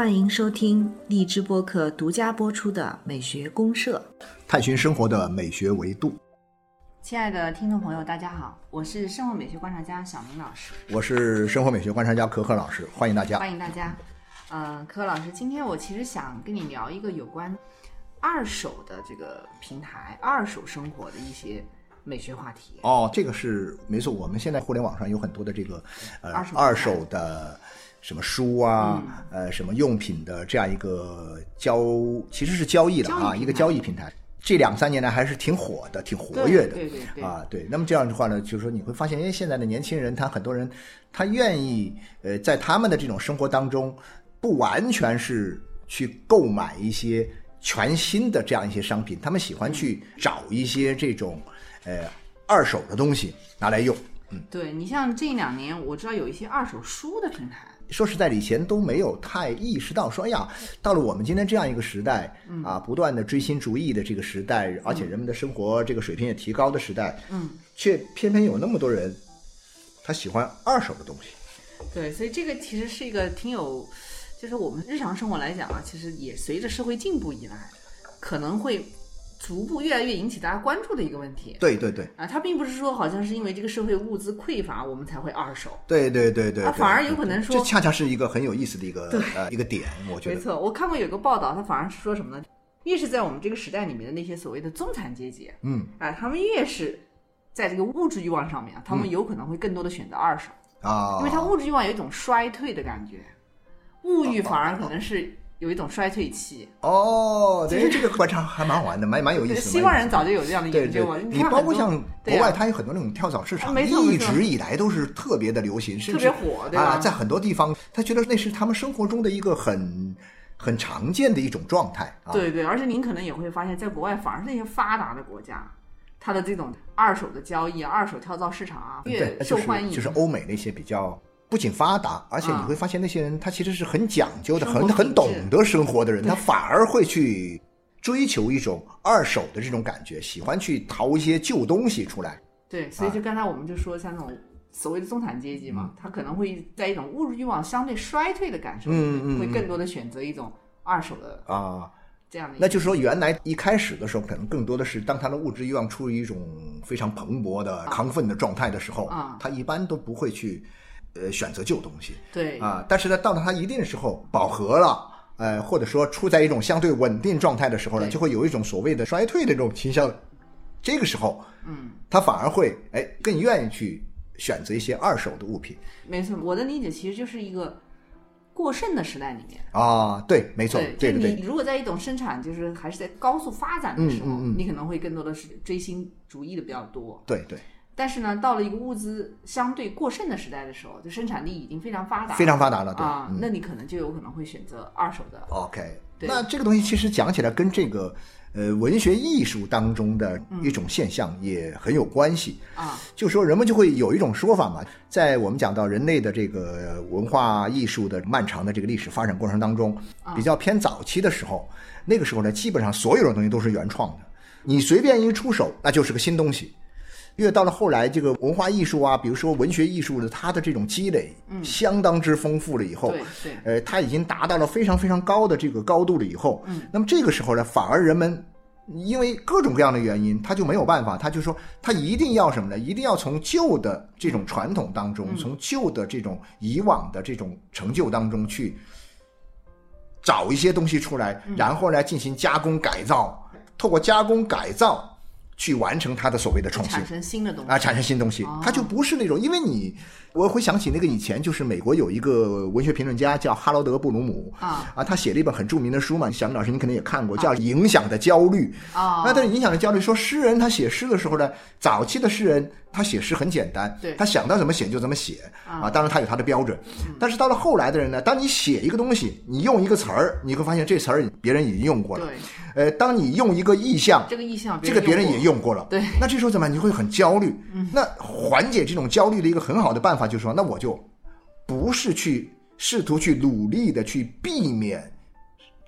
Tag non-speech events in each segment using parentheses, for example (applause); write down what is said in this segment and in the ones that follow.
欢迎收听荔枝播客独家播出的《美学公社》，探寻生活的美学维度。亲爱的听众朋友，大家好，我是生活美学观察家小明老师，我是生活美学观察家可可老师，欢迎大家。欢迎大家。嗯，可可老师，今天我其实想跟你聊一个有关二手的这个平台、二手生活的一些美学话题。哦，这个是没错。我们现在互联网上有很多的这个呃二手二手的什么书啊，呃什么用品的这样一个交，其实是交易的啊，一个交易平台。这两三年来还是挺火的，挺活跃的。对对对对啊，对。那么这样的话呢，就是说你会发现，因为，现在的年轻人，他很多人他愿意呃，在他们的这种生活当中，不完全是去购买一些全新的这样一些商品，他们喜欢去找一些这种呃二手的东西拿来用。嗯对你像这两年，我知道有一些二手书的平台，说实在的，以前都没有太意识到说，哎呀，到了我们今天这样一个时代，啊，不断的追新逐异的这个时代，而且人们的生活这个水平也提高的时代，嗯，却偏偏有那么多人，他喜欢二手的东西。对，所以这个其实是一个挺有，就是我们日常生活来讲啊，其实也随着社会进步以来，可能会逐步越来越引起大家关注的一个问题。对对对啊，它并不是说好像是因为这个社会物资匮乏，我们才会二手。对对对对，对啊反而有可能说这恰恰是一个很有意思的一个呃一个点，我觉得。没错，我看过有个报道，它反而是说什么呢？越是在我们这个时代里面的那些所谓的中产阶级，嗯啊，他们越是在这个物质欲望上面啊，他们有可能会更多的选择二手，啊，因为他物质欲望有一种衰退的感觉，物欲反而可能是有一种衰退期。哦，对，这个观察还蛮好玩的，蛮蛮有意，思的。西方人早就有这样的对对研究了。，你包括像国外，它有很多那种跳蚤市场，一直以来都是特别的流行，特别火对吧啊，在很多地方，他觉得那是他们生活中的一个很很常见的一种状态啊。对对，而且您可能也会发现，在国外反而是那些发达的国家，它的这种二手的交易啊、二手跳蚤市场啊越，受欢迎。就是欧美那些比较不仅发达，而且你啊。会发现那些人他其实是很讲究的，很很懂得生活的人，他反而会去追求一种二手的这种感觉，喜欢去淘一些旧东西出来。对，所以就刚才我们就说，像那种所谓的中产阶级嘛，他可能会在一种物质欲望相对衰退的感受，嗯嗯嗯。会更多的选择一种二手的啊，这样的。那就是说，原来一开始的时候，可能更多的是当他的物质欲望处于一种非常蓬勃的、亢奋的状态的时候，啊。他一般都不会去呃选择旧东西对啊。但是呢，到了它一定的时候饱和了。呃，或者说处在一种相对稳定状态的时候呢，就会有一种所谓的衰退的这种倾向。这个时候，嗯，他反而会哎更愿意去选择一些二手的物品没错，我的理解其实就是一个过剩的时代里面。啊。对，没错，对对对，你如果在一种生产就是还是在高速发展的时候，嗯嗯嗯你可能会更多的是追星主义的比较多。对对，但是呢，到了一个物资相对过剩的时代的时候，就生产力已经非常发达，非常发达了，对。啊，嗯那你可能就有可能会选择二手的。OK，那这个东西其实讲起来跟这个呃文学艺术当中的一种现象也很有关系。啊，就说人们就会有一种说法嘛，在我们讲到人类的这个文化艺术的漫长的这个历史发展过程当中，比较偏早期的时候，那个时候呢，基本上所有的东西都是原创的，你随便一出手，那就是个新东西。越到了后来，这个文化艺术啊，比如说文学艺术的，它的这种积累，相当之丰富了以后，对对。呃，它已经达到了非常非常高的这个高度了以后，嗯，那么这个时候呢，反而人们因为各种各样的原因，他就没有办法，他就说他一定要什么呢？一定要从旧的这种传统当中，从旧的这种以往的这种成就当中去找一些东西出来，然后呢进行加工改造，透过加工改造去完成它的所谓的创新产。生新的东西。啊，产生新东西。哦，它就不是那种，因为你，我会想起那个以前就是美国有一个文学评论家叫哈罗德·布鲁姆。啊。啊，他写了一本很著名的书嘛，小明老师你肯定也看过，叫《影响的焦虑》啊那他的影响的焦虑说，诗人他写诗的时候呢，早期的诗人他写诗很简单，对。他想到怎么写就怎么写。啊。啊，当然他有他的标准，但是到了后来的人呢，当你写一个东西，你用一个词儿，你会发现这词儿别人已经用过了，对。呃，当你用一个意象，这个意象，这个别人也用用过了，对，那这时候怎么办？你会很焦虑。那缓解这种焦虑的一个很好的办法就是说，那我就不是去试图去努力的去避免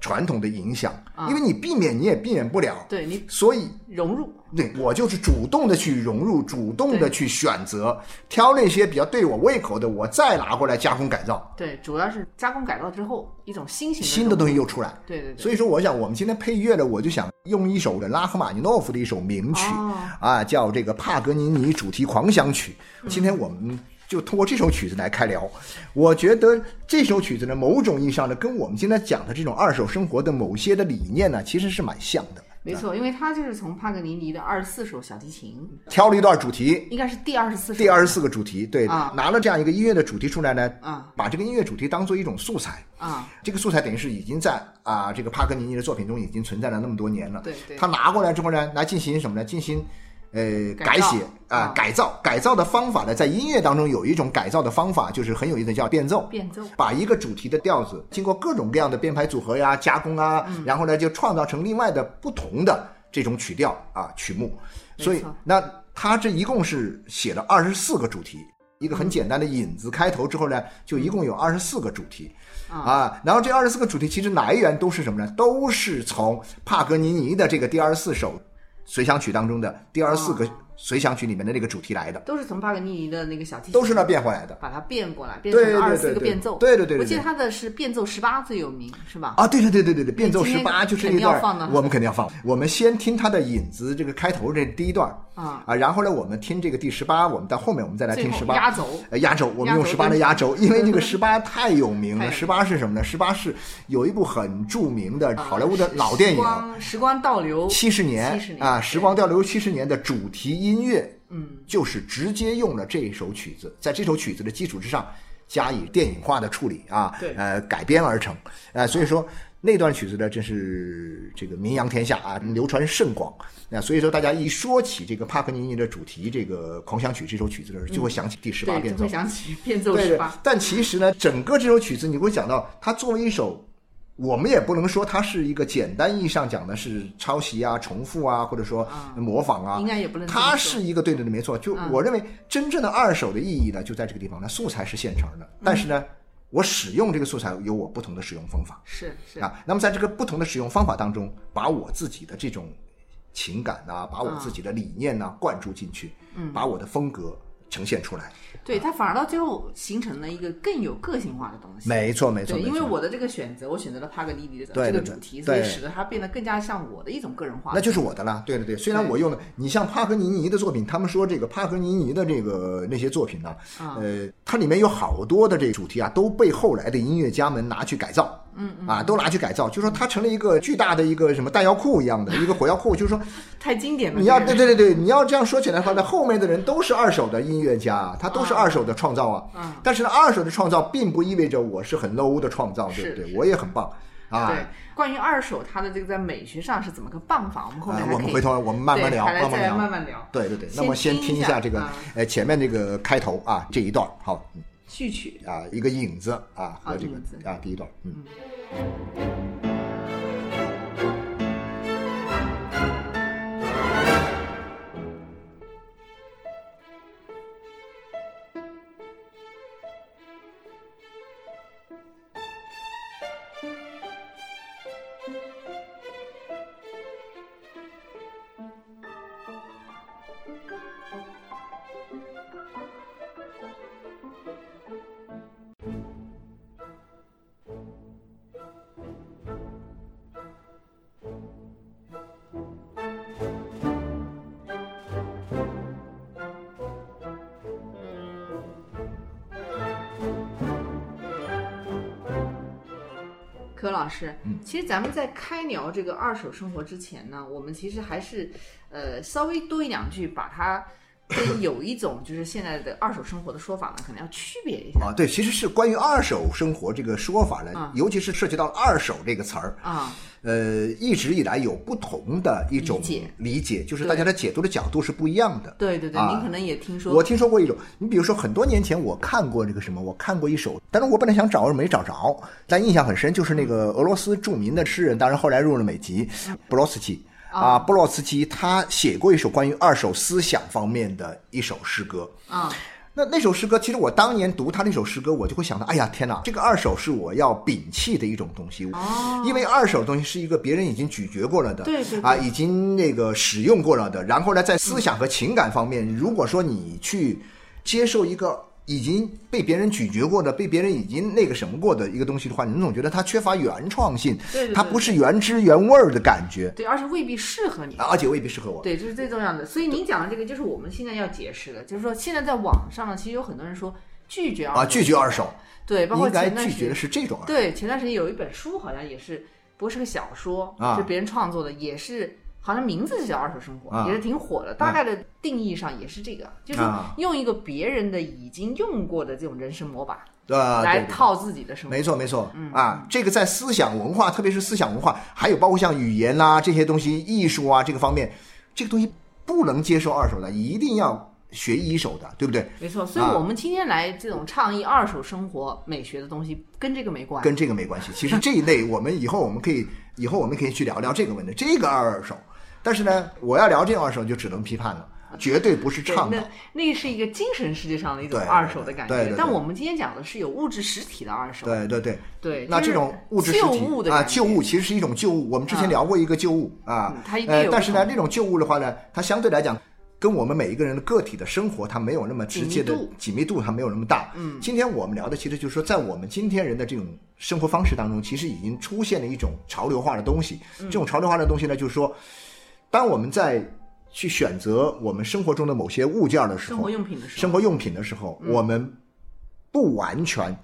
传统的影响，啊。因为你避免你也避免不了，对你所以融入对我就是主动的去融入，主动的去选择，挑那些比较对我胃口的，我再拿过来加工改造，对，主要是加工改造之后一种新型新的东西又出来。对对对。所以说，我想我们今天配乐呢，我就想用一首的拉赫玛尼诺夫的一首名曲、哦啊，叫这个帕格尼尼主题狂想曲。今天我们就通过这首曲子来开聊。我觉得这首曲子呢，某种意义上呢，跟我们今天讲的这种二手生活的某些的理念呢，其实是蛮像的。没错，因为他就是从帕格尼尼的二十四首小提琴，挑了一段主题，应该是第二十四首，第二十四个主题，对，啊。拿了这样一个音乐的主题出来呢，啊把这个音乐主题当做一种素材，啊，这个素材等于是已经在啊这个帕格尼尼的作品中已经存在了那么多年了。对对。他拿过来之后呢，来进行什么呢？进行呃改写啊、啊改造。改造的方法呢，在音乐当中有一种改造的方法，就是很有意思，叫变奏。变奏，把一个主题的调子经过各种各样的编排组合呀、加工啊，嗯然后呢就创造成另外的不同的这种曲调啊曲目。所以那他这一共是写了二十四个主题，一个很简单的引子开头之后呢，就一共有二十四个主题。啊，然后这二十四个主题其实来源都是什么呢？都是从帕格尼尼的这个第二十四首随想曲当中的第二十四个哦随想曲里面的那个主题来的，都是从帕格尼尼的那个小提琴，都是那变回来的。把它变过来，变成二十四个变奏。对对对对我记得他的是变奏十八最有名，是吧？啊，对对对对对对，变奏十八就是肯那段 (laughs) 我们肯定要放。我们先听他的引子，这个开头这第一段儿啊。啊，然后呢，我们听这个第十八，我们到后面我们再来听十八。压轴呃，压轴，我们用十八的压轴，因为这个十八太有名了。十八是什么呢？十八是有一部很著名的好莱坞的老电影，时光倒流七十年70年啊，时光倒流七十年的主题音乐，嗯，就是直接用了这首曲子，在这首曲子的基础之上加以电影化的处理啊，对。呃，改编而成，呃，所以说那段曲子呢，真是这个名扬天下啊，流传甚广。那所以说，大家一说起这个帕格尼尼的主题这个狂想曲这首曲子的时候，就会想起第十八，变奏就会。想起变奏十八，，但其实呢，整个这首曲子你会讲到，它作为一首，我们也不能说它是一个简单意义上讲的是抄袭啊、重复啊，或者说模仿啊，应该也不能它是一个对对对，没错。就嗯我认为真正的二手的意义呢，就在这个地方，那素材是现成的，但是呢，我使用这个素材有我不同的使用方法。是是。啊。那么在这个不同的使用方法当中，把我自己的这种情感呐、把我自己的理念呐、灌注进去，嗯。把我的风格呈现出来。对，它反而到最后形成了一个更有个性化的东西。没错，没错，对，因为我的这个选择，我选择了帕格尼尼的这个主题，所以使得它变得更加像我的一种个人化。那就是我的了，对对对。虽然我用的，你像帕格尼尼的作品，他们说这个帕格尼尼的这个那些作品呢，啊呃，它里面有好多的这个主题啊，都被后来的音乐家们拿去改造，嗯嗯，啊，都拿去改造，就说它成了一个巨大的一个什么弹药库一样的一个火药库，就是说 (laughs) 太经典了。你要对对对对，你要这样说起来的话，那后面的人都是二手的音乐家，他都是二手的创造啊。嗯但是呢，二手的创造并不意味着我是很 low 的创造，对不对？我也很棒啊。对，关于二手它的这个在美学上是怎么个办法，我们后面我们回头我们慢慢聊，慢慢聊，慢慢聊。对对对，那么先听一下这个啊呃前面这个开头啊这一段好嗯序曲。啊一个影子啊和这个啊第一段嗯。柯老师，嗯。其实咱们在开聊这个二手生活之前呢，我们其实还是呃稍微多一两句，把它跟有一种就是现在的二手生活的说法呢，可能要区别一下。啊，对，其实是关于二手生活这个说法呢，啊尤其是涉及到“二手”这个词儿，啊。呃，一直以来有不同的一种理解。理解，就是大家的解读的角度是不一样的。对对对，啊。您可能也听说。我听说过一种，你比如说很多年前我看过这个什么，我看过一首，但是我本来想找没找着，但印象很深，就是那个俄罗斯著名的诗人，当然后来入了美籍，布罗斯基。啊，布洛茨基他写过一首关于二手思想方面的一首诗歌。啊，那那首诗歌，其实我当年读他那首诗歌，我就会想到，哎呀，天哪，这个二手是我要摒弃的一种东西，哦。因为二手东西是一个别人已经咀嚼过了的，对对对。啊，已经那个使用过了的，然后呢，在思想和情感方面，如果说你去接受一个已经被别人咀嚼过的、被别人已经那个什么过的一个东西的话，你总觉得它缺乏原创性，对对对它不是原汁原味儿的感觉，对，而且未必适合你。而且未必适合我。对，这是最重要的。所以您讲的这个，就是我们现在要解释的，就是说现在在网上呢，其实有很多人说拒绝二手啊，拒绝二手，对，包括应该拒绝的是这种。对，前段时间有一本书，好像也是，不过是个小说，啊是别人创作的，也是好像名字就叫《二手生活》啊也是挺火的。大概的定义上也是这个，就是啊用一个别人的已经用过的这种人生模板啊，对对来套自己的生活。没错，没错，嗯啊，这个在思想文化，特别是思想文化，还有包括像语言啦、这些东西、艺术啊这个方面，这个东西不能接受二手的，一定要学一手的，对不对？没错，所以啊我们今天来这种倡议二手生活美学的东西，跟这个没关系。跟这个没关系。其实这一类，我们以后我们可以，以后我们可以去聊聊这个问题，这个二手。但是呢，我要聊这种二手，就只能批判了，绝对不是对，倡导那。那是一个精神世界上的一种二手的感觉。对对对但我们今天讲的是有物质实体的二手。对对对，对，那这种物质实旧体啊，旧物其实是一种旧物。我们之前啊聊过一个旧物啊嗯，它一定有，呃但是呢，不同这种旧物的话呢，它相对来讲。跟我们每一个人的个体的生活，它没有那么直接的紧密度它没有那么大。嗯，今天我们聊的其实就是说，在我们今天人的这种生活方式当中，其实已经出现了一种潮流化的东西。嗯这种潮流化的东西呢，就是说，当我们在去选择我们生活中的某些物件的时候生活，用品的时候，生活用品的时候，嗯我们不完全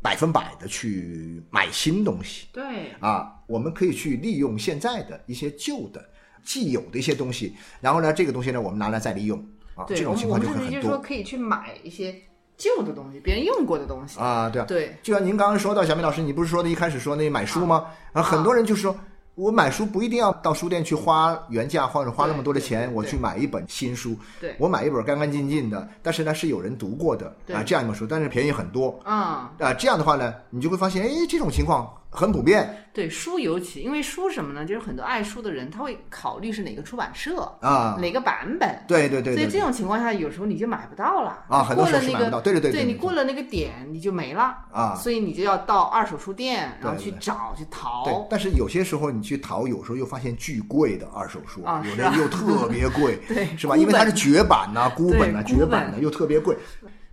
百分百的去买新东西对啊，我们可以去利用现在的一些旧的、既有的一些东西，然后呢，这个东西呢，我们拿来再利用啊，对，这种情我们我况就会很多甚至就是说多可以去买一些旧的东西，别人用过的东西。啊，对啊。对就像您刚刚说到，小米老师，你不是说的一开始说那买书吗？啊，很多人就是说。我买书不一定要到书店去花原价或者花那么多的钱，我去买一本新书。对我买一本干干净净的，但是呢是有人读过的啊，这样一本书，但是便宜很多。啊、啊，这样的话呢，你就会发现，哎，这种情况很普遍对书尤其，因为书什么呢？就是很多爱书的人，他会考虑是哪个出版社、啊。哪个版本。对对对对所以这种情况下，有时候你就买不到了啊很多时候买不到对对对对对你过了那个点你就没了啊所以你就要到二手书店，然后去找去对淘，。但是有些时候你去淘，有时候又发现巨贵的二手书，有的又特别贵，(laughs) 对是吧？因为它是绝版呐、孤本呐、绝版的本又特别贵。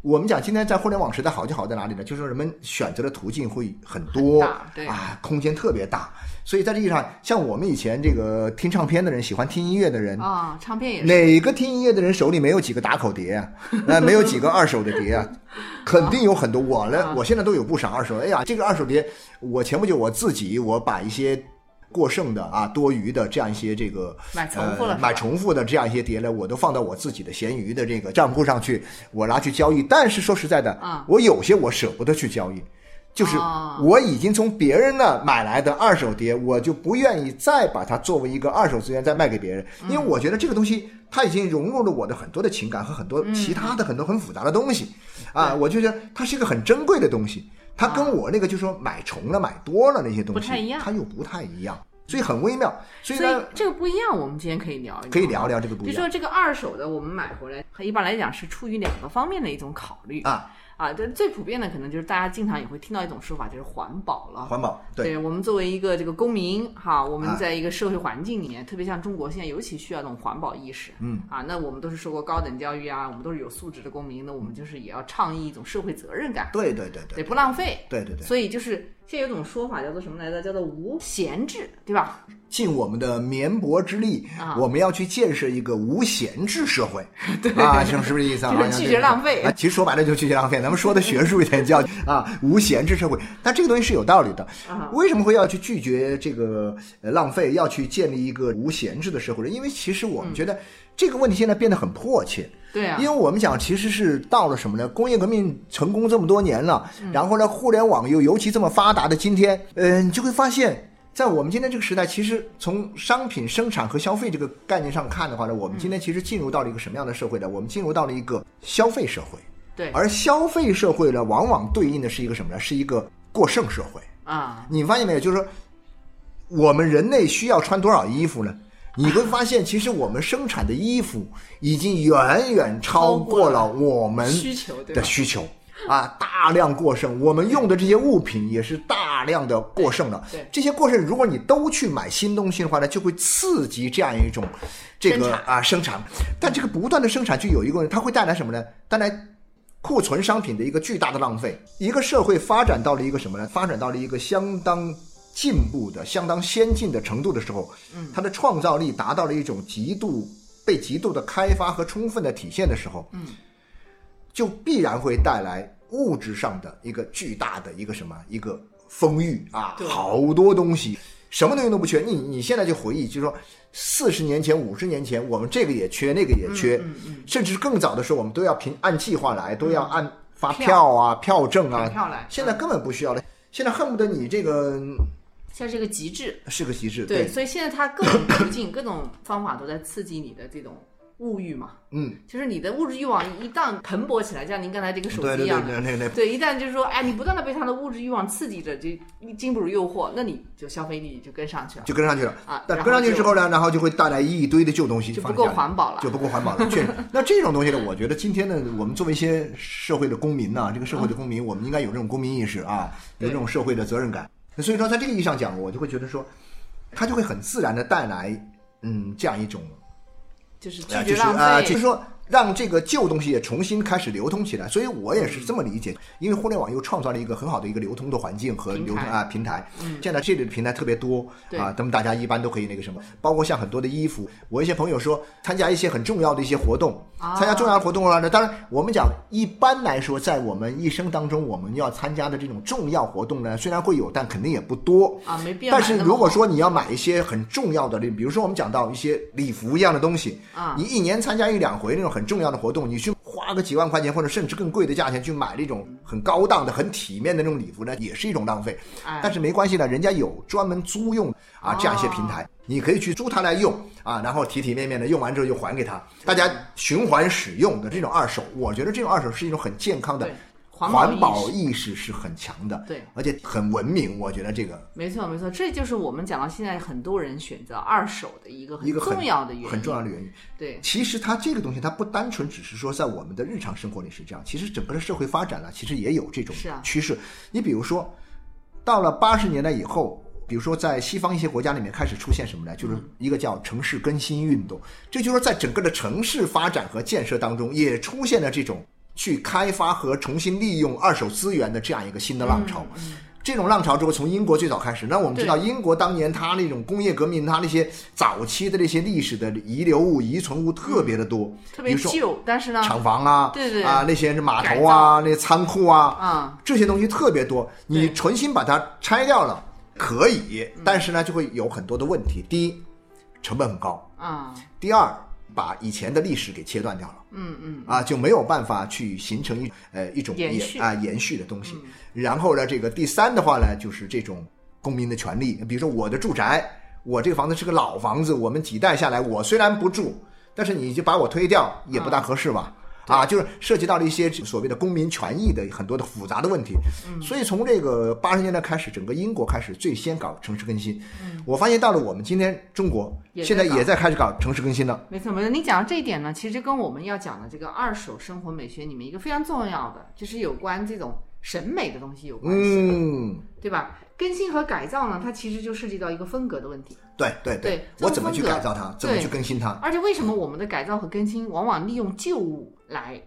我们讲今天在互联网时代好就好在哪里呢？就是说人们选择的途径会很多对啊，空间特别大。所以在这意义上，像我们以前这个听唱片的人，喜欢听音乐的人，啊，唱片也是。哪个听音乐的人手里没有几个打口碟啊？(laughs) 呃，没有几个二手的碟啊？(laughs) 肯定有很多。我呢，啊我现在都有不少二手。哎呀，这个二手碟，我前不久我自己我把一些过剩的啊、多余的这样一些这个买重复了呃买重复的这样一些碟呢，我都放到我自己的闲鱼的这个账户上去，我拿去交易。但是说实在的，啊。我有些我舍不得去交易。就是哦我已经从别人那买来的二手碟，我就不愿意再把它作为一个二手资源再卖给别人，因为我觉得这个东西它已经融入了我的很多的情感和很多其他的很多很复杂的东西，啊，我就觉得它是一个很珍贵的东西，它跟我那个就是说买重了买多了那些东西不太一样它又不太一样，所以很微妙，所以所以呢，这个不一样，我们今天可以聊一聊，可以聊聊这个不一样就说这个二手的，我们买回来，它一般来讲是出于两个方面的一种考虑啊啊，这最普遍的可能就是大家经常也会听到一种说法，就是环保了。环保对我们作为一个这个公民哈，我们啊在一个社会环境里面，特别像中国现在尤其需要这种环保意识。嗯啊，那我们都是受过高等教育啊，我们都是有素质的公民，那我们就是也要倡议一种社会责任感，对对对得对不浪费。对对对，所以就是现在有种说法叫做什么来着？叫做无闲置，对吧？尽我们的绵薄之力，啊我们要去建设一个无闲置社会，(laughs) 啊，是是不是这意思啊？就是拒绝浪费啊其实说白了就拒绝浪费，咱们说的学术一点叫 (laughs) 啊无闲置社会，但这个东西是有道理的。啊为什么会要去拒绝这个呃浪费，要去建立一个无闲置的社会呢？因为其实我们觉得这个问题现在变得很迫切。对啊因，为我们讲其实是到了什么呢？工业革命成功这么多年了，然后呢，互联网又尤其这么发达的今天，呃，你就会发现，在我们今天这个时代，其实从商品生产和消费这个概念上看的话呢，我们今天其实进入到了一个什么样的社会呢？我们进入到了一个消费社会，对而消费社会呢，往往对应的是一个什么呢？是一个过剩社会。啊，你发现没有？就是说，我们人类需要穿多少衣服呢？你会发现，其实我们生产的衣服已经远远超过了我们需求的需求啊，大量过剩。我们用的这些物品也是大量的过剩了。这些过剩，如果你都去买新东西的话呢，就会刺激这样一种这个啊生产。但这个不断的生产就有一个问题，它会带来什么呢？带来库存商品的一个巨大的浪费。一个社会发展到了一个什么呢？发展到了一个相当进步的、相当先进的程度的时候，嗯，它的创造力达到了一种极度被极度的开发和充分的体现的时候，嗯，就必然会带来物质上的一个巨大的一个什么一个丰裕啊，好多东西。什么东西都不缺，你你现在就回忆，就是说，四十年前、五十年前，我们这个也缺，那个也缺，甚至更早的时候，我们都要凭按计划来，都要按发票。啊、票证啊。票来。现在根本不需要了，现在恨不得你这个像是个极致，是个极致，对，所以现在它各种途径、各种方法都在刺激你的这种物欲嘛，嗯，就是你的物质欲望一旦蓬勃起来，像您刚才这个手对对对机一样的，对对对。对，一旦就是说，哎，你不断的被它的物质欲望刺激着，就经不住诱惑，那你就消费力就跟上去了，就跟上去了啊但跟上去之后呢，然后就会带来一堆的旧东西就不够环保了就不够环保了。确实，那这种东西呢，我觉得今天呢，我们作为一些社会的公民呐、这个社会的公民，我们应该有这种公民意识啊，有这种社会的责任感。所以说，在这个意义上讲，我就会觉得说，它就会很自然的带来，嗯，这样一种就是拒啊，就是啊，费，就是说让这个旧东西也重新开始流通起来。所以我也是这么理解，因为互联网又创造了一个很好的一个流通的环境和流通啊平台。现在这里的平台特别多对。啊，那么大家一般都可以那个什么，包括像很多的衣服，我一些朋友说参加一些很重要的一些活动，啊。参加重要的活动了呢，当然我们讲一般来说，在我们一生当中，我们要参加的这种重要活动呢，虽然会有，但肯定也不多。啊，没必要但是如果说你要买一些很重要的，比如说我们讲到一些礼服一样的东西，啊。你一年参加一两回那种很重要的活动，你去花个几万块钱或者甚至更贵的价钱去买那种很高档的、很体面的那种礼服呢，也是一种浪费。哎但是没关系的，人家有专门租用啊这样一些平台，你可以去租它来用啊，然后体体面面的用完之后就还给他，大家循环使用的这种二手，我觉得这种二手是一种很健康的对环环保保意识是很强的，对，而且很文明，我觉得这个。没错没错，这就是我们讲到现在很多人选择二手的一个很一个很重要的原因，很重要的原因。对，其实它这个东西，它不单纯只是说在我们的日常生活里是这样，其实整个的社会发展了，其实也有这种趋势。你比如说，到了八十年代以后，比如说在西方一些国家里面开始出现什么呢？就是嗯一个叫城市更新运动，这就是说在整个的城市发展和建设当中，也出现了这种去开发和重新利用二手资源的这样一个新的浪潮。这种浪潮之后，从英国最早开始。那我们知道，英国当年它那种工业革命，它那些早期的那些历史的遗留物、遗存物特别的多，特别旧，但是呢，厂房啊，对对。啊那些码头啊、那些仓库啊，啊，这些东西特别多。你重新把它拆掉了，可以，但是呢，就会有很多的问题。第一，成本很高；啊，第二，把以前的历史给切断掉了。嗯嗯，啊，就没有办法去形成一呃一种延啊延续的东西。然后呢，这个第三的话呢，就是这种公民的权利，比如说我的住宅，我这个房子是个老房子，我们几代下来，我虽然不住，但是你就把我推掉，也不大合适吧？啊，就是涉及到了一些所谓的公民权益的很多的复杂的问题。嗯所以从这个八十年代开始，整个英国开始最先搞城市更新。我发现到了我们今天中国，现在也在开始搞城市更新了。没错没错。你讲到这一点呢，其实跟我们要讲的这个二手生活美学里面一个非常重要的，就是有关这种审美的东西有关系，嗯，对吧？更新和改造呢，它其实就涉及到一个风格的问题。对对对这我怎么去改造它，怎么去更新它？而且为什么我们的改造和更新往往利用旧物来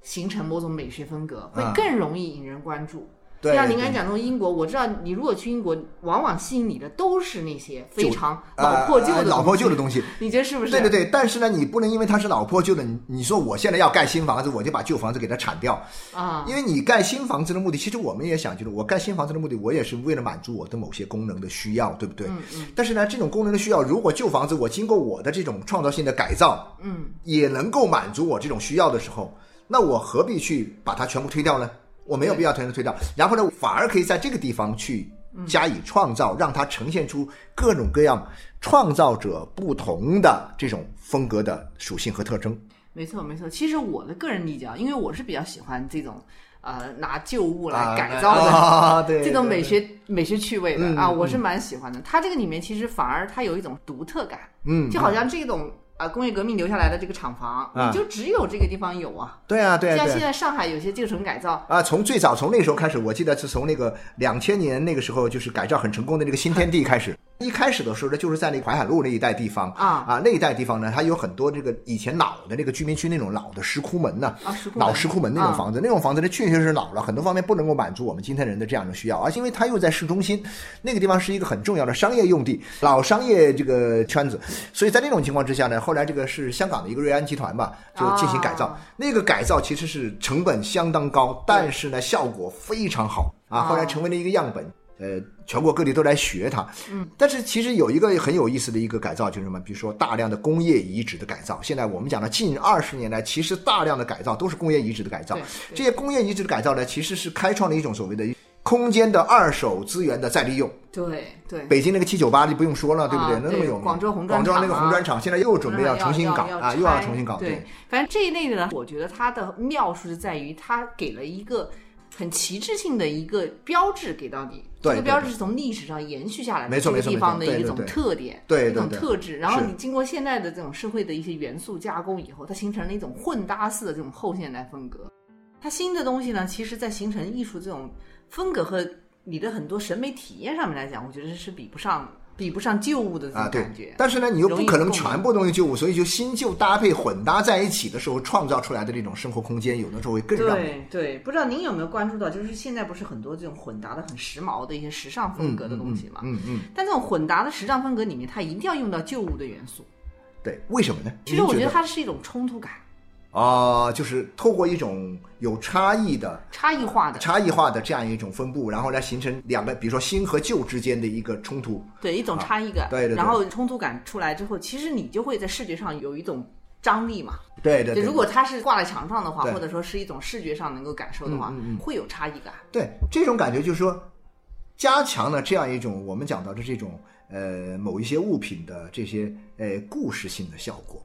形成某种美学风格，会啊更容易引人关注？就像您刚才讲到英国，我知道你如果去英国，往往吸引你的都是那些非常老破旧的、呃老破旧的东西。你觉得是不是？对对对，但是呢，你不能因为它是老破旧的，你你说我现在要盖新房子，我就把旧房子给它铲掉，啊，因为你盖新房子的目的，其实我们也想，就是我盖新房子的目的，我也是为了满足我的某些功能的需要，对不对？嗯嗯但是呢，这种功能的需要，如果旧房子我经过我的这种创造性的改造，嗯，也能够满足我这种需要的时候，那我何必去把它全部推掉呢？我没有必要全都推掉，然后呢，反而可以在这个地方去加以创造，让它呈现出各种各样创造者不同的这种风格的属性和特征。没错，没错。其实我的个人理解啊，因为我是比较喜欢这种呃拿旧物来啊改造的、(laughs) 这种美学美学趣味的、嗯啊，嗯我是蛮喜欢的。它这个里面其实反而它有一种独特感，嗯，就好像这种啊、工业革命留下来的这个厂房，就只有这个地方有啊。对啊，对啊，像。现在上海有些旧城改造，啊，从最早从那时候开始，我记得是从那个两千年那个时候，就是改造很成功的那个新天地开始。一开始的时候呢，就是在那淮海路那一带地方啊。啊，那一带地方呢，它有很多这个以前老的那个居民区那种老的石窟门呢，啊石窟门。老石窟门那种啊房子，那种房子呢确确实是老了，很多方面不能够满足我们今天人的这样的需要，而且因为它又在市中心，那个地方是一个很重要的商业用地，老商业这个圈子，所以在那种情况之下呢，后来这个是香港的一个瑞安集团吧，就进行改造，啊。那个改造其实是成本相当高，但是呢效果非常好。啊，后来成为了一个样本。呃，全国各地都来学它。嗯，但是其实有一个很有意思的一个改造，就是什么？比如说大量的工业遗址的改造。现在我们讲了，近二十年来，其实大量的改造都是工业遗址的改造对。对这些工业遗址的改造呢，其实是开创了一种所谓的空间的二手资源的再利用。对对，北京那个七九八就不用说了，对不对？啊那那么有名。广州红砖广州那个红砖厂现在又准备要重新搞啊，又要重新搞。对，反正这一类的呢，我觉得它的妙处是在于它给了一个很旗帜性的一个标志给到你。这个标志是从历史上延续下来的，这个地方的一种特点，一种特质。然后你经过现在的这种社会的一些元素加工以后，它形成了一种混搭式的这种后现代风格。它新的东西呢，其实在形成艺术这种风格和你的很多审美体验上面来讲，我觉得是比不上比不上旧物的这啊，对种感觉。，但是呢，你又不可能全部东西旧物，所以就新旧搭配混搭在一起的时候，创造出来的这种生活空间，有的时候会更让对对，不知道您有没有关注到，就是现在不是很多这种混搭的很时髦的一些时尚风格的东西嘛？嗯嗯，但这种混搭的时尚风格里面，它一定要用到旧物的元素。对，为什么呢？其实我觉得它是一种冲突感、啊、就是透过一种有差异的、差异化的，差异化的这样一种分布，然后来形成两个，比如说新和旧之间的一个冲突。对一种差异感。对对对然后冲突感出来之后，其实你就会在视觉上有一种张力嘛。对对对，如果它是挂在墙上的话，或者说是一种视觉上能够感受的话，嗯嗯嗯会有差异感。对这种感觉，就是说，加强了这样一种我们讲到的这种呃某一些物品的这些呃故事性的效果。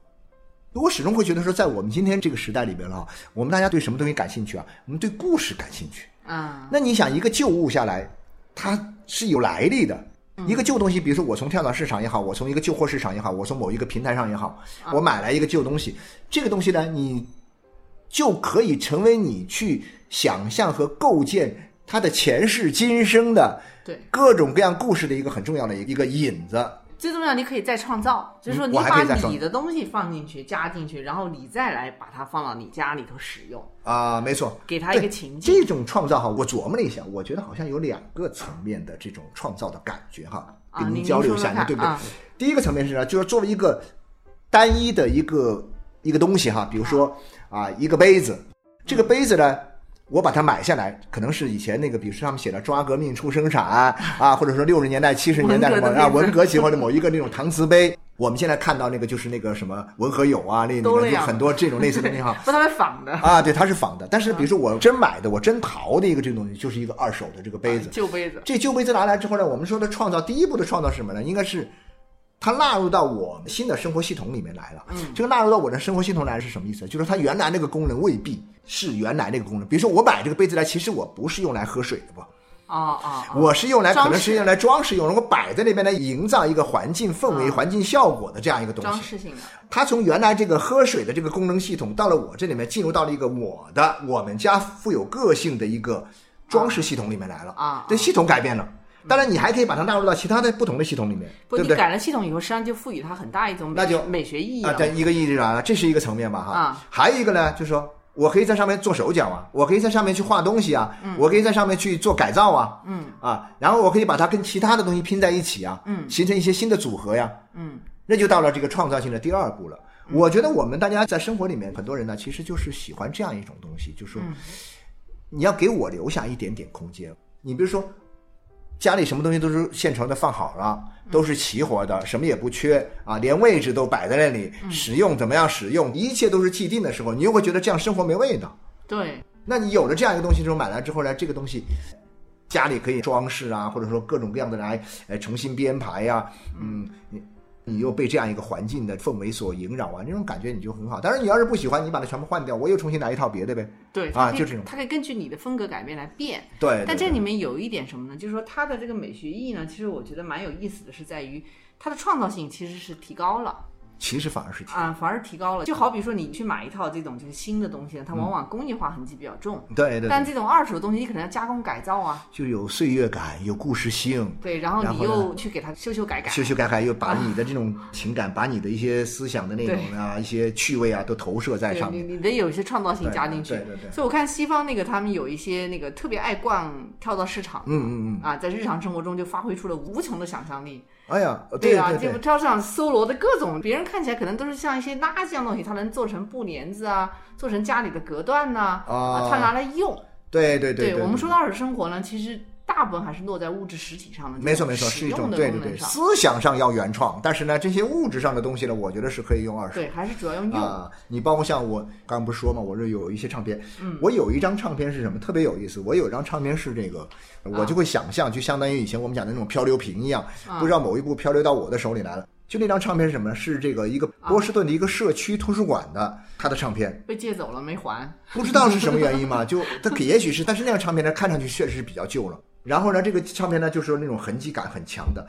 我始终会觉得说，在我们今天这个时代里边了啊，我们大家对什么东西感兴趣啊？我们对故事感兴趣。啊、那你想，一个旧物下来，它是有来历的。一个旧东西，比如说我从跳蚤市场也好，我从一个旧货市场也好，我从某一个平台上也好，我买来一个旧东西，这个东西呢，你就可以成为你去想象和构建它的前世今生的对，各种各样故事的一个很重要的一个引子。最重要，你可以再创造，就是说嗯你把你的东西放进去、加进去，然后你再来把它放到你家里头使用，啊、没错，给他一个情境。这种创造哈，我琢磨了一下，我觉得好像有两个层面的这种创造的感觉哈，跟您交流一下，您对不对？啊。第一个层面是呢，就是作为一个单一的一个一个东西哈，比如说啊一个杯子，这个杯子呢。我把它买下来，可能是以前那个，比如说上面写的“抓革命促生产”啊，或者说六十年代、七十年代什么啊，(laughs) 文革期或者某一个那种搪瓷杯。我们现在看到那个就是那个什么文和友啊，那 (laughs) 很多这种类似的东西哈。(laughs) 不，它是仿的，啊，对，它是仿的。但是比如说我真买的，我真淘的一个这个东西，就是一个二手的这个杯子。旧杯子。这旧杯子拿来之后呢，我们说的创造，第一步的创造是什么呢？应该是它纳入到我们新的生活系统里面来了。嗯，这个纳入到我的生活系统来是什么意思？就是它原来那个功能未必是原来那个功能。比如说我买这个杯子来，其实我不是用来喝水的不。哦哦，哦我是用来可能是用来装饰用的，我摆在那边来营造一个环境氛围、嗯环境效果的这样一个东西。装饰性的，它从原来这个喝水的这个功能系统，到了我这里面，进入到了一个我的我们家富有个性的一个装饰系统里面来了啊这系统改变了。当然，你还可以把它纳入到其他的不同的系统里面，对不对？改了系统以后，实际上就赋予它很大一种那就美学意义啊，了。这一个意义上，这是一个层面吧，哈。啊还有一个呢，就是说我可以在上面做手脚啊，我可以在上面去画东西啊，我可以在上面去做改造啊，嗯。啊，然后我可以把它跟其他的东西拼在一起啊，嗯形成一些新的组合呀，嗯，那就到了这个创造性的第二步了。我觉得我们大家在生活里面，很多人呢，其实就是喜欢这样一种东西，就是说，嗯。你要给我留下一点点空间。你比如说，家里什么东西都是现成的放好了，都是齐活的，什么也不缺啊，连位置都摆在那里，使用怎么样使用，一切都是既定的时候，你又会觉得这样生活没味道。对，那你有了这样一个东西之后，买来之后呢，这个东西家里可以装饰啊，或者说各种各样的来呃重新编排呀、嗯，你你又被这样一个环境的氛围所萦绕啊，那种感觉你就很好。当然，你要是不喜欢，你把它全部换掉，我又重新来一套别的呗。对啊就这种它可以根据你的风格改变来变。对，对对但这里面有一点什么呢？就是说它的这个美学意义呢，其实我觉得蛮有意思的，是在于它的创造性其实是提高了。其实反而是挺啊，反而提高了。就好比说，你去买一套这种就是新的东西呢，它往往工业化痕迹比较重。对对对，但这种二手的东西，你可能要加工改造啊，就有岁月感，有故事性。对，然后你又去给它修修改改，修修改改，又把你的这种情感，把你的一些思想的内容啊、一些趣味啊，都投射在上面。你得有一些创造性加进去。对对对所以我看西方那个他们有一些那个特别爱逛跳蚤市场，嗯嗯嗯，啊，在日常生活中就发挥出了无穷的想象力。哎呀，对啊，对对，这跳蚤市场搜罗的各种，别人看起来可能都是像一些垃圾一样东西，他能做成布帘子啊，做成家里的隔断呐、啊。他拿来用。对对对。我们说到二手生活呢，其实大部分还是落在物质实体上的，没错没错，是一种对对对。思想上要原创，但是呢，这些物质上的东西呢，我觉得是可以用二手。对，还是主要用用。啊，你包括像我刚刚不是说嘛，我这有一些唱片，嗯我有一张唱片是什么特别有意思，我有一张唱片是这个，我就会想象，就相当于以前我们讲的那种漂流瓶一样，啊不知道某一部漂流到我的手里来了。就那张唱片是什么呢？是这个一个波士顿的一个社区图书馆的他的唱片，被借走了没还？(laughs) 不知道是什么原因嘛，就他也许是，但是那张唱片呢，看上去确实是比较旧了。然后呢，这个唱片呢，就是那种痕迹感很强的。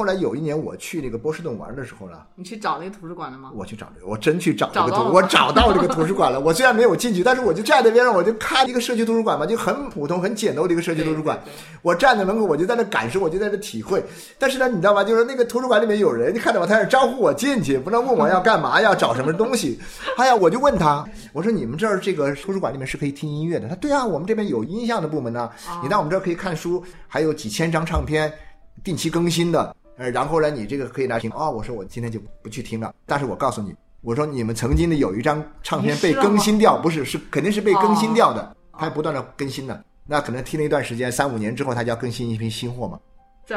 后来有一年我去那个波士顿玩的时候呢，你去找那个图书馆了吗？我去找这个，我真去找这个图，找到了我找到这个图书馆了。我虽然没有进去，(laughs) 但是我就站在边上，我就看一个社区图书馆嘛，就很普通、很简陋的一个社区图书馆。我站在门口，我就在那感受，我就在那体会。但是呢，你知道吗？就是那个图书馆里面有人，你看到吗？他在招呼我进去，不能问我要干嘛，要找什么东西。(laughs) 哎呀，我就问他，我说你们这儿这个图书馆里面是可以听音乐的？他对啊，我们这边有音像的部门呢。你到我们这儿可以看书，还有几千张唱片，定期更新的。呃，然后呢，你这个可以来听哦。我说我今天就不去听了，但是我告诉你，我说你们曾经的有一张唱片被更新掉，不是是肯定是被更新掉的，它不断的更新的。那可能听了一段时间，三五年之后，他就要更新一批新货嘛，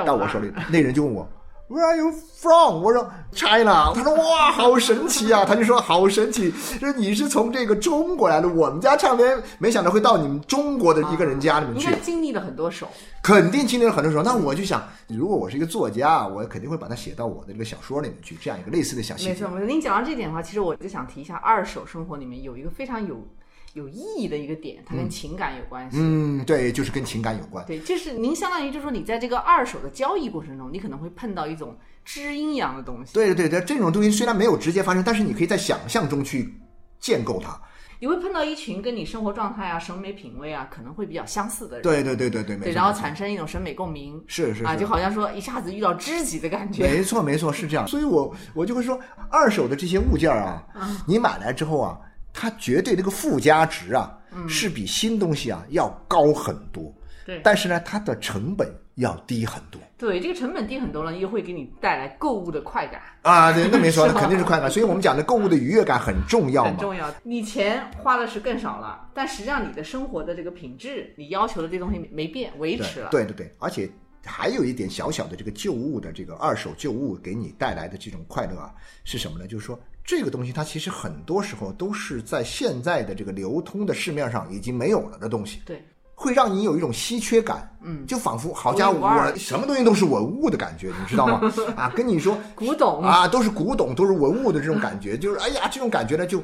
到我手里，那人就问我。Where are you from？我说 China。他说哇，好神奇啊！他就说好神奇，说你是从这个中国来的，我们家唱片没想到会到你们中国的一个人家里面去应该。经历了很多手。肯定经历了很多首，那我就想，如果我是一个作家，我肯定会把它写到我的这个小说里面去，这样一个类似的小细节没错，。没错。您讲到这点的话，其实我就想提一下，二手生活里面有一个非常有有意义的一个点，它跟情感有关系。嗯，对，就是跟情感有关。对，就是您相当于就是说，你在这个二手的交易过程中，你可能会碰到一种知音一样的东西，对对对，这种东西虽然没有直接发生，但是你可以在想象中去建构它。你会碰到一群跟你生活状态啊、审美品味啊可能会比较相似的人，对对对对对，对，然后产生一种审美共鸣是是啊，就好像说一下子遇到知己的感觉。没错没错是这样。所以我我就会说，二手的这些物件儿啊，你买来之后啊，它绝对这个附加值啊，是比新东西啊要高很多。对但是呢，它的成本要低很多。对，这个成本低很多呢，又会给你带来购物的快感，啊，对，那没说，肯定是快感。所以我们讲的购物的愉悦感很重要嘛。很重要。你钱花的是更少了，但实际上你的生活的这个品质，你要求的这东西没变，维持了。对对对，而且还有一点小小的这个旧物的这个二手旧物给你带来的这种快乐啊，是什么呢？就是说这个东西它其实很多时候都是在现在的这个流通的市面上已经没有了的东西。对会让你有一种稀缺感，嗯，就仿佛好家伙，我什么东西都是文物的感觉，你知道吗？(laughs) 啊，跟你说古董啊，都是古董，都是文物的这种感觉，就是哎呀，这种感觉呢，就，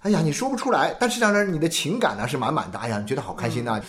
哎呀，你说不出来，但实际上呢，你的情感呢是满满的，哎呀，你觉得好开心呐、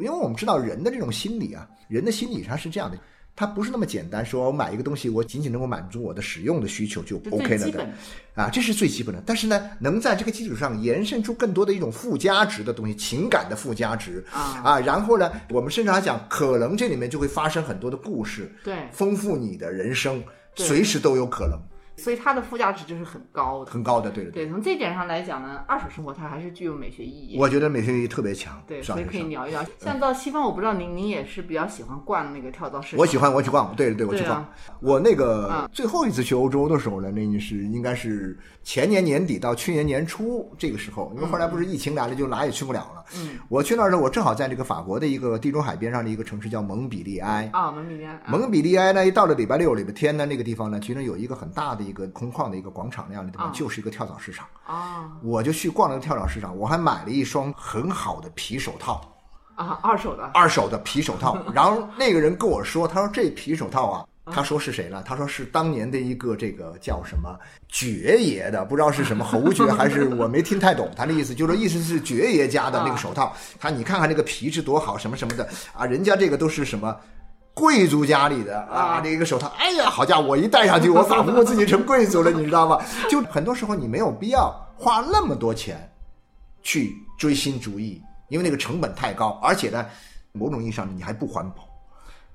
因为我们知道人的这种心理啊，人的心理上是这样的。它不是那么简单，说我买一个东西，我仅仅能够满足我的使用的需求就 OK 了的。啊，这是最基本的。但是呢，能在这个基础上延伸出更多的一种附加值的东西，情感的附加值啊啊。然后呢，我们甚至还讲，可能这里面就会发生很多的故事，对，丰富你的人生，随时都有可能，所以它的附加值就是很高的。很高的。对的对，从这点上来讲呢，二手生活它还是具有美学意义。我觉得美学意义特别强。对，所以可以聊一聊。像到西方，我不知道您您也是比较喜欢逛那个跳蚤市场。我喜欢，我去逛，对对对，我去逛。啊我那个啊最后一次去欧洲的时候呢，那是应该是前年年底到去年年初这个时候，因为后来不是疫情来了，就哪也去不了了。嗯，我去那儿呢，我正好在这个法国的一个地中海边上的一个城市叫蒙彼利埃。啊，蒙彼利埃啊，蒙彼利埃呢，一到了礼拜六、礼拜天呢，那个地方呢，其实有一个很大的一个空旷的一个广场那样的地方，啊就是一个跳蚤市场。啊，我就去逛了个跳蚤市场，我还买了一双很好的皮手套。啊，二手的，二手的皮手套。(laughs) 然后那个人跟我说，他说这皮手套啊。他说是谁呢？他说是当年的一个这个叫什么爵爷的，不知道是什么侯爵 (laughs) 还是我没听太懂他的意思，就是意思是爵爷家的那个手套。他你看看这个皮质多好，什么什么的啊，人家这个都是什么贵族家里的啊，这个手套，哎呀，好家伙，我一戴上去，(laughs) 我仿佛我自己成贵族了，你知道吗？就很多时候你没有必要花那么多钱去追新主义，因为那个成本太高，而且呢，某种意义上你还不环保。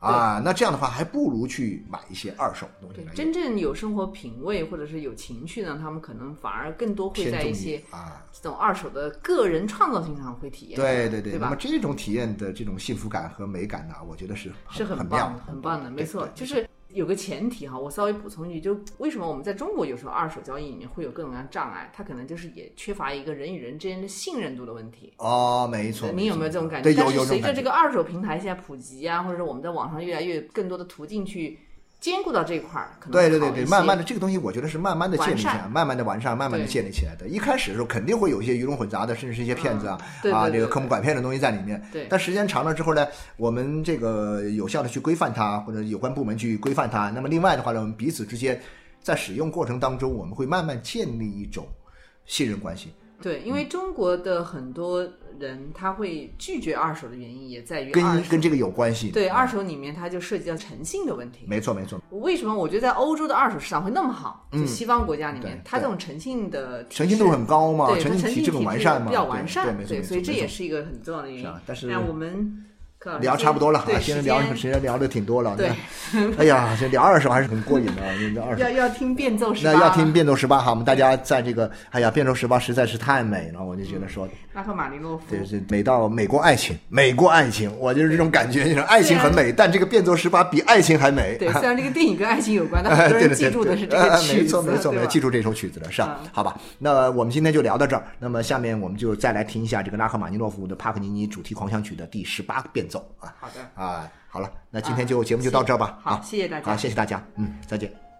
啊，那这样的话，还不如去买一些二手东西。真正有生活品味或者是有情趣呢，他们可能反而更多会在一些啊这种二手的个人创造性上会体验。对对对，对那么这种体验的这种幸福感和美感呢，我觉得是是很棒的，很棒的，没错，就是。有个前提哈，我稍微补充一句，就为什么我们在中国有时候二手交易里面会有各种各样障碍，它可能就是也缺乏一个人与人之间的信任度的问题。哦，没错。你有没有这种感觉？对，有有。随着这个二手平台现在普及啊，或者说我们在网上越来越更多的途径去。兼顾到这一块儿，可能对对对对，慢慢的这个东西，我觉得是慢慢的建立起来，慢慢的完善，慢慢的建立起来的。一开始的时候，肯定会有一些鱼龙混杂的，甚至是一些骗子啊啊，这个坑蒙拐骗的东西在里面。对。但时间长了之后呢，我们这个有效的去规范它，或者有关部门去规范它。那么另外的话呢，我们彼此之间在使用过程当中，我们会慢慢建立一种信任关系。对，因为中国的很多人他会拒绝二手的原因也在于跟跟这个有关系。对，二手里面它就涉及到诚信的问题。没错没错。为什么我觉得在欧洲的二手市场会那么好？就西方国家里面，它这种诚信的诚信度很高嘛，诚信体制完善嘛，比较完善。对，所以这也是一个很重要的原因。但是我们。聊差不多了啊，(laughs) 现在聊时间聊的挺多了。对，哎呀，这聊二手还是很过瘾的。要要听变奏十八，那要听变奏十八哈。我们大家在这个，哎呀，变奏十八实在是太美了，我就觉得说。拉赫玛尼诺夫。对，是美到美国爱情，美国爱情，我就是这种感觉。你说爱情很美，但这个变奏十八比爱情还美。对，(laughs) 虽然这个电影跟爱情有关，(laughs) 但很多人记住的是这个曲子。没错没错，没错，记住这首曲子了，是吧？好吧，那我们今天就聊到这儿。那么下面我们就再来听一下这个拉赫玛尼诺夫的帕克尼尼主题狂想曲的第十八个变奏啊。好的。啊，好了，那今天就节目就到这儿吧。好，谢谢大家。好，谢谢大家。嗯，再见。